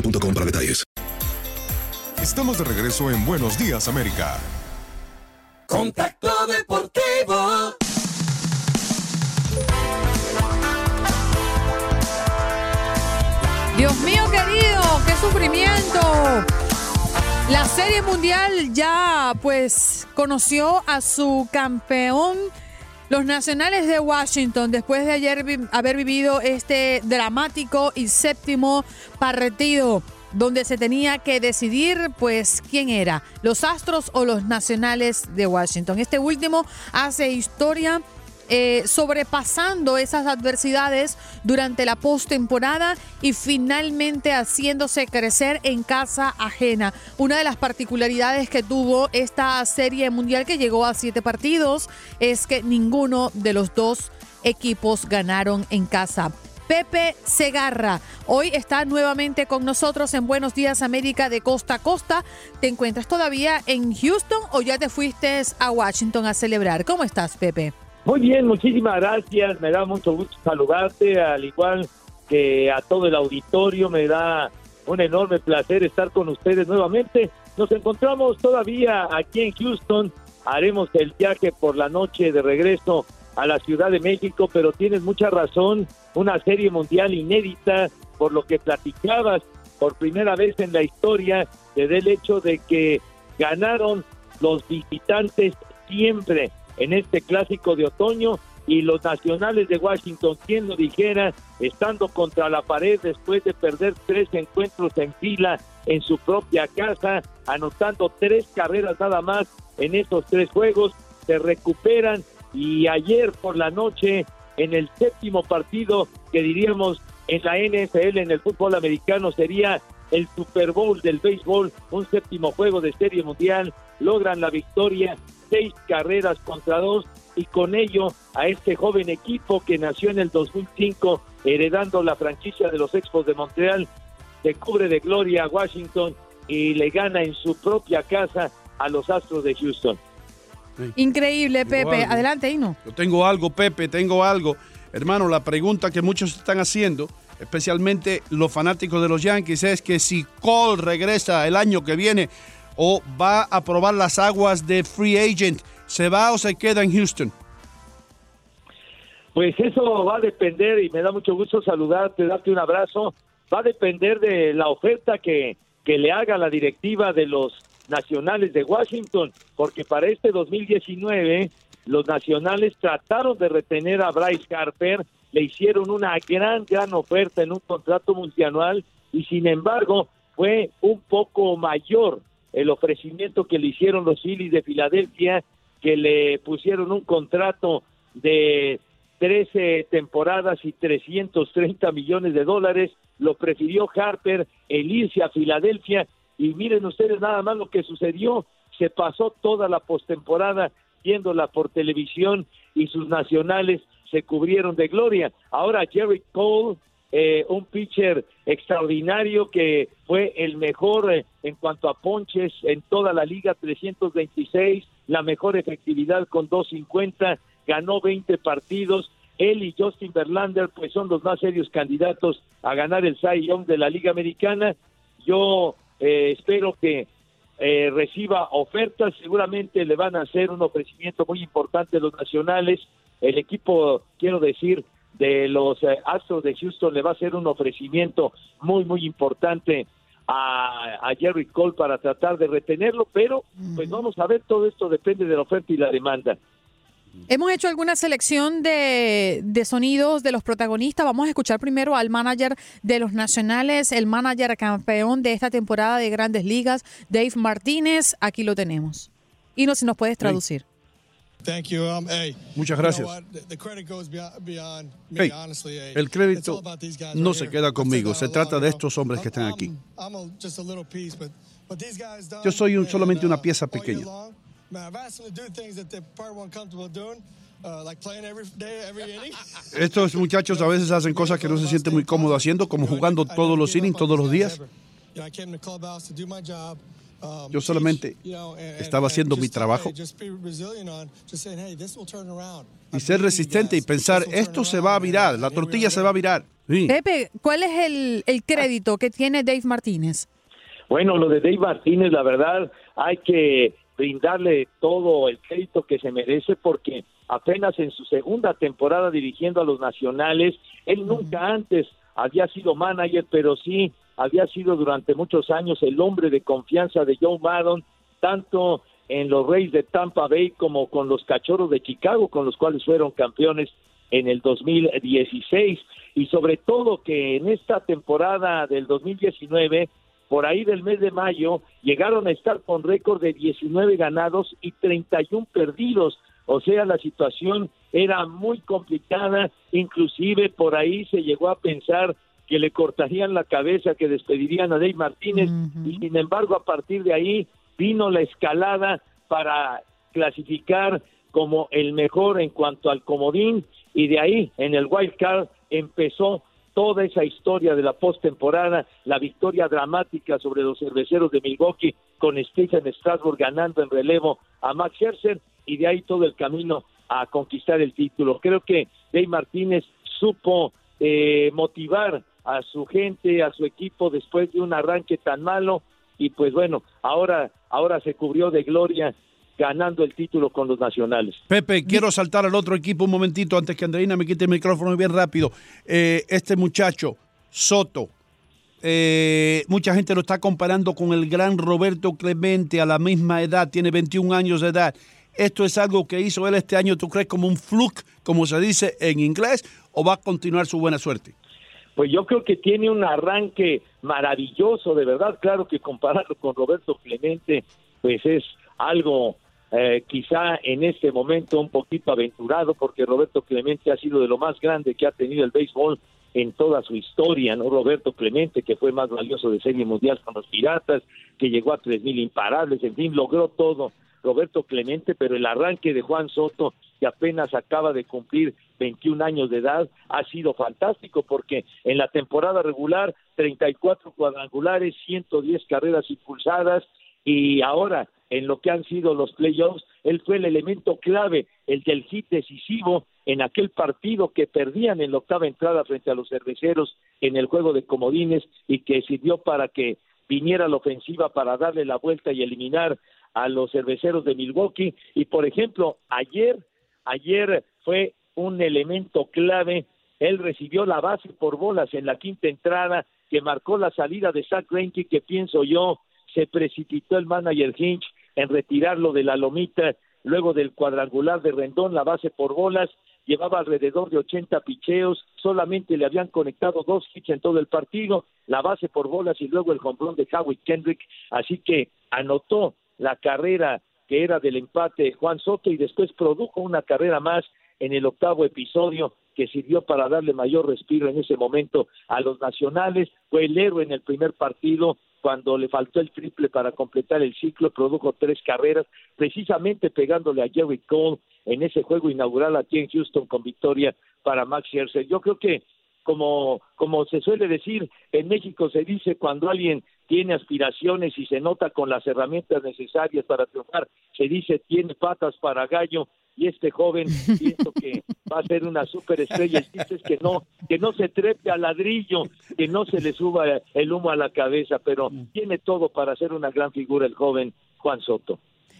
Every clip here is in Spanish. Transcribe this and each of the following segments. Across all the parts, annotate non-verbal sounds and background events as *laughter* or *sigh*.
boostmobile.com para detalles. Estamos de regreso en Buenos Días América. Contacto Deportivo. Dios mío querido, qué sufrimiento. La Serie Mundial ya pues conoció a su campeón, los Nacionales de Washington, después de ayer haber vivido este dramático y séptimo partido donde se tenía que decidir pues quién era, los Astros o los Nacionales de Washington. Este último hace historia eh, sobrepasando esas adversidades durante la postemporada y finalmente haciéndose crecer en casa ajena. Una de las particularidades que tuvo esta serie mundial que llegó a siete partidos es que ninguno de los dos equipos ganaron en casa. Pepe Segarra. Hoy está nuevamente con nosotros en Buenos Días América de costa a costa. ¿Te encuentras todavía en Houston o ya te fuiste a Washington a celebrar? ¿Cómo estás, Pepe? Muy bien, muchísimas gracias. Me da mucho gusto saludarte, al igual que a todo el auditorio. Me da un enorme placer estar con ustedes nuevamente. Nos encontramos todavía aquí en Houston. Haremos el viaje por la noche de regreso a la Ciudad de México, pero tienes mucha razón. Una serie mundial inédita, por lo que platicabas por primera vez en la historia, del hecho de que ganaron los visitantes siempre en este clásico de otoño y los nacionales de Washington, quien lo dijera, estando contra la pared después de perder tres encuentros en fila en su propia casa, anotando tres carreras nada más en esos tres juegos, se recuperan y ayer por la noche en el séptimo partido que diríamos en la NFL, en el fútbol americano, sería el Super Bowl del béisbol, un séptimo juego de serie mundial, logran la victoria, seis carreras contra dos, y con ello a este joven equipo que nació en el 2005, heredando la franquicia de los Expos de Montreal, se cubre de gloria a Washington y le gana en su propia casa a los Astros de Houston. Increíble, Tengo Pepe. algo. Adelante, Hino. Yo tengo algo, Pepe, tengo algo. Hermano, la pregunta que muchos están haciendo, especialmente los fanáticos de los Yankees, es que si Cole regresa el año que viene o va a probar las aguas de free agent, ¿se va o se queda en Houston? Pues eso va a depender y me da mucho gusto saludarte, darte un abrazo. Va a depender de la oferta que, que le haga la directiva de los nacionales de Washington, porque para este 2019 los nacionales trataron de retener a Bryce Harper, le hicieron una gran, gran oferta en un contrato multianual y sin embargo fue un poco mayor el ofrecimiento que le hicieron los Phillies de Filadelfia, que le pusieron un contrato de 13 temporadas y 330 millones de dólares lo prefirió Harper, el irse a Filadelfia, y miren ustedes nada más lo que sucedió, se pasó toda la postemporada viéndola por televisión y sus nacionales se cubrieron de gloria. Ahora Jerry Cole, eh, un pitcher extraordinario que fue el mejor eh, en cuanto a ponches en toda la liga, 326, la mejor efectividad con 250, ganó 20 partidos. Él y Justin Verlander pues son los más serios candidatos a ganar el Cy Young de la Liga Americana. Yo eh, espero que eh, reciba ofertas, seguramente le van a hacer un ofrecimiento muy importante los nacionales. El equipo, quiero decir, de los eh, Astros de Houston le va a hacer un ofrecimiento muy, muy importante a, a, Jerry Cole para tratar de retenerlo, pero pues vamos a ver, todo esto depende de la oferta y la demanda. Hemos hecho alguna selección de, de, sonidos de los protagonistas. Vamos a escuchar primero al manager de los Nacionales, el manager campeón de esta temporada de Grandes Ligas, Dave Martínez. Aquí lo tenemos. Y no si nos puedes traducir. Muchas gracias. Hey, el crédito no se queda conmigo, se trata de estos hombres que están aquí. Yo soy un, solamente una pieza pequeña. *laughs* Estos muchachos a veces hacen cosas que no se sienten muy cómodos haciendo, como jugando todos los innings, todos los días. Yo solamente estaba haciendo mi trabajo. y ser resistente y pensar, esto se va a virar, la tortilla se va a virar. Pepe, ¿cuál es el, el crédito que tiene Dave Martínez? Bueno, lo de Dave Martínez, la verdad, hay que brindarle todo el crédito que se merece porque apenas en su segunda temporada dirigiendo a los nacionales, él nunca antes había sido manager, pero sí había sido durante muchos años el hombre de confianza de Joe Maddon, tanto en los Reyes de Tampa Bay como con los Cachorros de Chicago, con los cuales fueron campeones en el 2016 y sobre todo que en esta temporada del 2019 por ahí del mes de mayo llegaron a estar con récord de 19 ganados y 31 perdidos. O sea, la situación era muy complicada, inclusive por ahí se llegó a pensar que le cortarían la cabeza, que despedirían a Dave Martínez, y sin embargo a partir de ahí vino la escalada para clasificar como el mejor en cuanto al comodín, y de ahí en el wild card empezó toda esa historia de la postemporada, la victoria dramática sobre los cerveceros de Milwaukee con Stephen Strasburg ganando en relevo a Max Scherzer y de ahí todo el camino a conquistar el título. Creo que Dave Martínez supo eh, motivar a su gente, a su equipo después de un arranque tan malo y pues bueno, ahora ahora se cubrió de gloria ganando el título con los nacionales. Pepe, quiero saltar al otro equipo un momentito antes que Andreina me quite el micrófono bien rápido. Eh, este muchacho, Soto, eh, mucha gente lo está comparando con el gran Roberto Clemente a la misma edad, tiene 21 años de edad. ¿Esto es algo que hizo él este año, tú crees, como un fluke, como se dice en inglés, o va a continuar su buena suerte? Pues yo creo que tiene un arranque maravilloso, de verdad. Claro que compararlo con Roberto Clemente, pues es algo eh, quizá en este momento un poquito aventurado, porque Roberto Clemente ha sido de lo más grande que ha tenido el béisbol en toda su historia, ¿no? Roberto Clemente, que fue más valioso de Serie Mundial con los Piratas, que llegó a tres mil imparables, en fin, logró todo Roberto Clemente, pero el arranque de Juan Soto, que apenas acaba de cumplir 21 años de edad, ha sido fantástico porque en la temporada regular 34 cuadrangulares, 110 carreras impulsadas y ahora en lo que han sido los playoffs, él fue el elemento clave, el del hit decisivo en aquel partido que perdían en la octava entrada frente a los cerveceros en el juego de comodines y que sirvió para que viniera la ofensiva para darle la vuelta y eliminar a los cerveceros de Milwaukee. Y por ejemplo ayer ayer fue un elemento clave. Él recibió la base por bolas en la quinta entrada que marcó la salida de Zach Greinke que pienso yo se precipitó el manager Hinch en retirarlo de la lomita. Luego del cuadrangular de Rendón, la base por bolas, llevaba alrededor de 80 picheos, solamente le habían conectado dos hits en todo el partido, la base por bolas y luego el hombrón de Howie Kendrick, así que anotó la carrera que era del empate Juan Soto y después produjo una carrera más en el octavo episodio que sirvió para darle mayor respiro en ese momento a los nacionales, fue el héroe en el primer partido cuando le faltó el triple para completar el ciclo, produjo tres carreras, precisamente pegándole a Jerry Cole en ese juego inaugural aquí en Houston con victoria para Max Scherzer. Yo creo que como, como se suele decir, en México se dice cuando alguien tiene aspiraciones y se nota con las herramientas necesarias para triunfar, se dice tiene patas para gallo y este joven *laughs* pienso que va a ser una superestrella. Dices que no, que no se trepe al ladrillo, que no se le suba el humo a la cabeza, pero tiene todo para ser una gran figura el joven Juan Soto.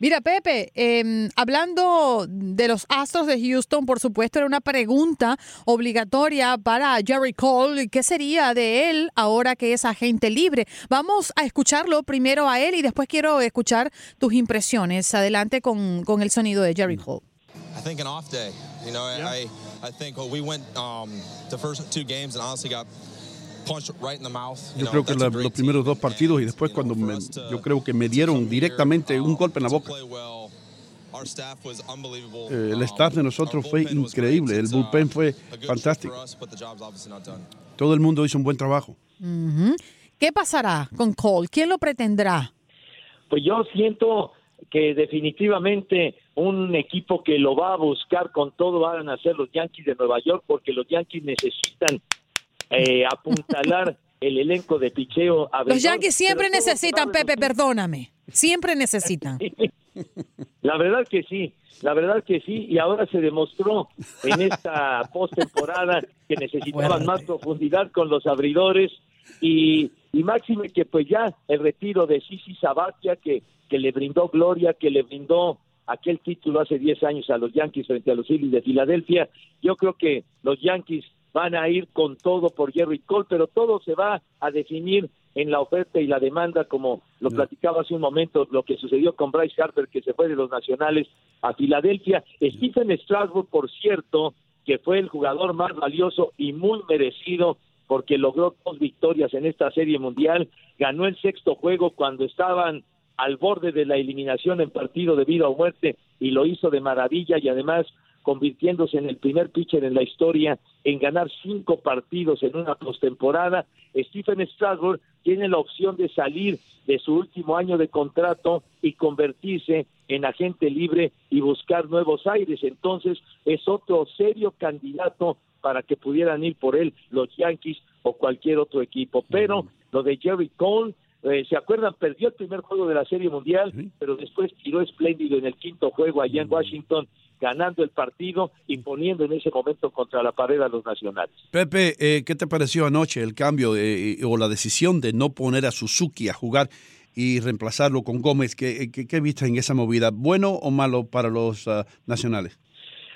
Mira, Pepe, eh, hablando de los Astros de Houston, por supuesto, era una pregunta obligatoria para Jerry Cole. ¿Qué sería de él ahora que es agente libre? Vamos a escucharlo primero a él y después quiero escuchar tus impresiones. Adelante con, con el sonido de Jerry Cole. I think an off day. You know, I, I think well, we went um, the first two games and honestly got Yo creo que la- los primeros dos partidos y después cuando me- yo creo que me dieron directamente un golpe en la boca. Our staff was unbelievable. Eh, el staff de nosotros fue increíble, el bullpen fue fantástico. Todo el mundo hizo un buen trabajo. ¿Qué pasará con Cole? ¿Quién lo pretendrá? Pues yo siento que definitivamente un equipo que lo va a buscar con todo van a ser los Yankees de Nueva York porque los Yankees necesitan eh, apuntalar el elenco de picheo. Los abridor, Yankees siempre necesitan, Pepe, perdóname. Siempre necesitan. *laughs* La verdad que sí, la verdad que sí, y ahora se demostró en esta postemporada que necesitaban más profundidad con los abridores y, y máxime que pues ya el retiro de Sisi Sabatia que, que le brindó gloria, que le brindó aquel título hace 10 años a los Yankees frente a los Phillies de Filadelfia, yo creo que los Yankees van a ir con todo por Jerry Cole, pero todo se va a definir en la oferta y la demanda, como lo platicaba hace un momento, lo que sucedió con Bryce Harper, que se fue de los Nacionales a Filadelfia. Stephen Strasburg, por cierto, que fue el jugador más valioso y muy merecido porque logró dos victorias en esta serie mundial, ganó el sexto juego cuando estaban al borde de la eliminación en partido de vida o muerte y lo hizo de maravilla y además convirtiéndose en el primer pitcher en la historia en ganar cinco partidos en una postemporada. Stephen Strasburg tiene la opción de salir de su último año de contrato y convertirse en agente libre y buscar nuevos aires. Entonces es otro serio candidato para que pudieran ir por él los Yankees o cualquier otro equipo. Pero lo de Jerry Cole, eh, ¿se acuerdan? Perdió el primer juego de la Serie Mundial, pero después tiró espléndido en el quinto juego allá en Washington, ganando el partido y poniendo en ese momento contra la pared a los nacionales. Pepe, eh, ¿qué te pareció anoche el cambio eh, o la decisión de no poner a Suzuki a jugar y reemplazarlo con Gómez? ¿Qué, qué, qué viste en esa movida? ¿Bueno o malo para los ah, nacionales?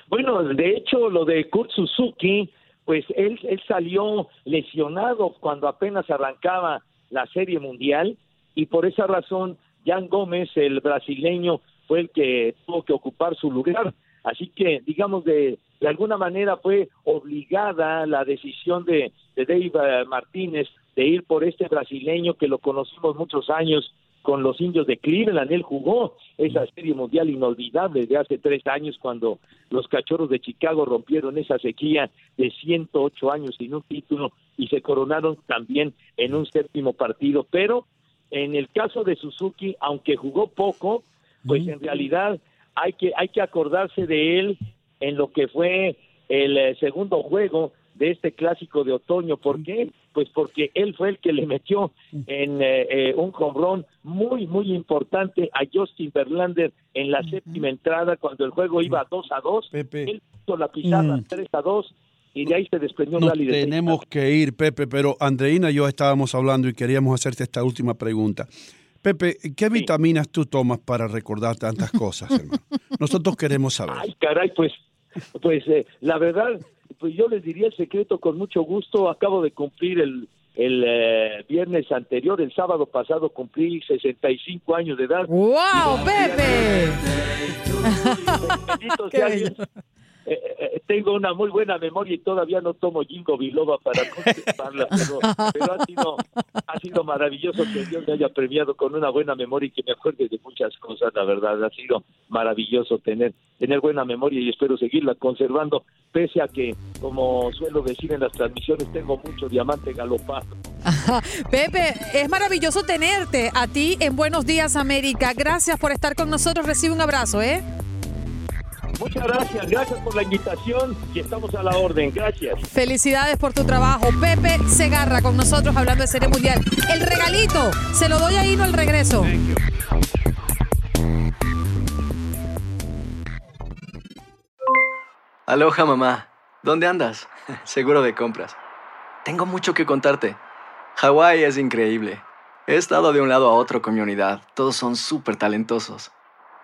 Bueno, de hecho, lo de Kurt Suzuki, pues él, él salió lesionado cuando apenas arrancaba la Serie Mundial y por esa razón Jan Gómez, el brasileño, fue el que tuvo que ocupar su lugar. Así que, digamos, de, de alguna manera fue obligada la decisión de, de Dave eh, Martínez de ir por este brasileño que lo conocimos muchos años con los indios de Cleveland. Él jugó esa serie mundial inolvidable de hace tres años cuando los cachorros de Chicago rompieron esa sequía de 108 años sin un título y se coronaron también en un séptimo partido. Pero en el caso de Suzuki, aunque jugó poco, pues en realidad hay que, hay que acordarse de él en lo que fue el eh, segundo juego de este clásico de otoño. ¿Por qué? Pues porque él fue el que le metió en eh, eh, un hombrón muy, muy importante a Justin Verlander en la séptima entrada cuando el juego iba 2 a 2. Él puso la pizarra Mm. 3 a 2 y de ahí se desprendió un Nos de seis tenemos que ir, Pepe, pero Andreina y yo estábamos hablando y queríamos hacerte esta última pregunta. Pepe, ¿qué vitaminas tú tomas para recordar tantas cosas, hermano? Nosotros queremos saber. Ay, caray, pues, pues eh, la verdad, pues yo les diría el secreto con mucho gusto. Acabo de cumplir el, el eh, viernes anterior, el sábado pasado cumplí 65 años de edad. ¡Wow, Pepe! Bendito sea Dios. *laughs* eh, eh, tengo una muy buena memoria y todavía no tomo Jingo Biloba para *laughs* contestarla, pero, pero ha, sido, ha sido maravilloso que Dios me haya premiado con una buena memoria y que me acuerde de muchas cosas, la verdad, ha sido maravilloso tener, tener buena memoria y espero seguirla conservando, pese a que, como suelo decir en las transmisiones, tengo mucho diamante galopado. *laughs* Pepe, es maravilloso tenerte a ti en Buenos Días América. Gracias por estar con nosotros. Recibe un abrazo, ¿eh? Muchas gracias, gracias por la invitación y estamos a la orden. Gracias. Felicidades por tu trabajo. Pepe Segarra con nosotros hablando de Serie Mundial. El regalito, se lo doy ahí no al regreso. Aloha mamá, ¿dónde andas? *laughs* Seguro de compras. Tengo mucho que contarte. Hawái es increíble. He estado de un lado a otro con mi unidad. Todos son súper talentosos.